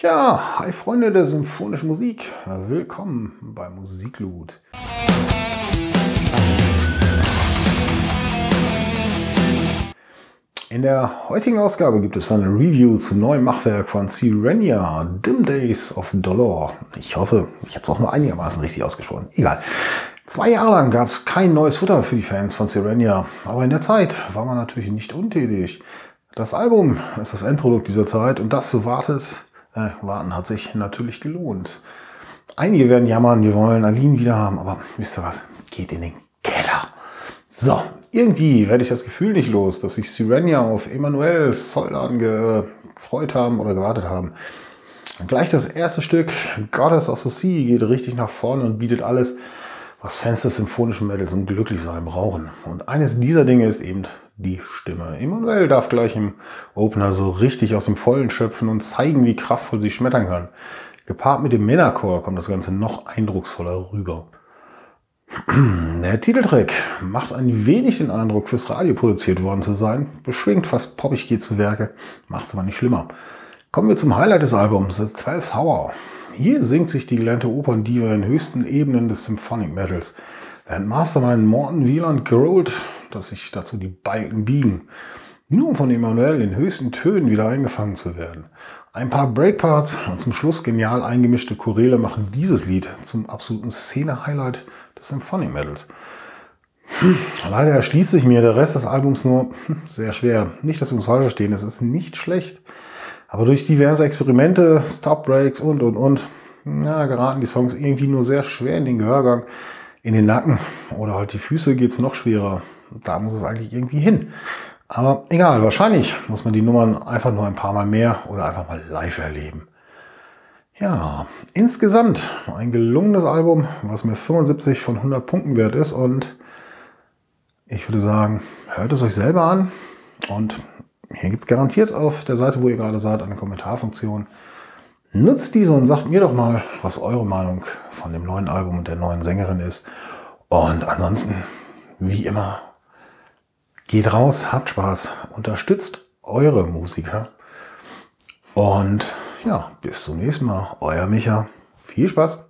Ja, hi Freunde der symphonischen Musik. Willkommen bei Musikloot. In der heutigen Ausgabe gibt es eine Review zum neuen Machwerk von Sirenia, Dim Days of Dolor. Ich hoffe, ich habe es auch nur einigermaßen richtig ausgesprochen. Egal. Zwei Jahre lang gab es kein neues Futter für die Fans von Sirenia, aber in der Zeit war man natürlich nicht untätig. Das Album ist das Endprodukt dieser Zeit und das wartet äh, warten hat sich natürlich gelohnt. Einige werden jammern, wir wollen Aline wieder haben, aber wisst ihr was? Geht in den Keller. So, irgendwie werde ich das Gefühl nicht los, dass sich Sirenia auf Emanuel Soldan gefreut haben oder gewartet haben. Gleich das erste Stück, Goddess of the Sea, geht richtig nach vorne und bietet alles, was Fans des symphonischen Metals zum Glücklichsein brauchen. Und eines dieser Dinge ist eben die Stimme. Emanuel darf gleich im Opener so richtig aus dem Vollen schöpfen und zeigen, wie kraftvoll sie schmettern kann. Gepaart mit dem Männerchor kommt das Ganze noch eindrucksvoller rüber. Der Titeltrack macht ein wenig den Eindruck, fürs Radio produziert worden zu sein. Beschwingt fast poppig geht zu Werke, macht es aber nicht schlimmer. Kommen wir zum Highlight des Albums, The 12 Hour. Hier singt sich die gelernte Operndiva in höchsten Ebenen des Symphonic Metals, während Mastermind Morton Wieland growlt, dass sich dazu die Balken biegen, nur um von Emanuel in höchsten Tönen wieder eingefangen zu werden. Ein paar Breakparts und zum Schluss genial eingemischte Choräle machen dieses Lied zum absoluten Szene-Highlight des Symphonic Metals. Hm, leider erschließt sich mir der Rest des Albums nur hm, sehr schwer. Nicht, dass wir uns falsch verstehen, es ist nicht schlecht. Aber durch diverse Experimente, Stop Breaks und, und, und, ja, geraten die Songs irgendwie nur sehr schwer in den Gehörgang, in den Nacken oder halt die Füße geht's noch schwerer. Da muss es eigentlich irgendwie hin. Aber egal, wahrscheinlich muss man die Nummern einfach nur ein paar Mal mehr oder einfach mal live erleben. Ja, insgesamt ein gelungenes Album, was mir 75 von 100 Punkten wert ist und ich würde sagen, hört es euch selber an und hier gibt es garantiert auf der Seite, wo ihr gerade seid, eine Kommentarfunktion. Nutzt diese und sagt mir doch mal, was eure Meinung von dem neuen Album und der neuen Sängerin ist. Und ansonsten, wie immer, geht raus, habt Spaß, unterstützt eure Musiker. Und ja, bis zum nächsten Mal. Euer Micha. Viel Spaß.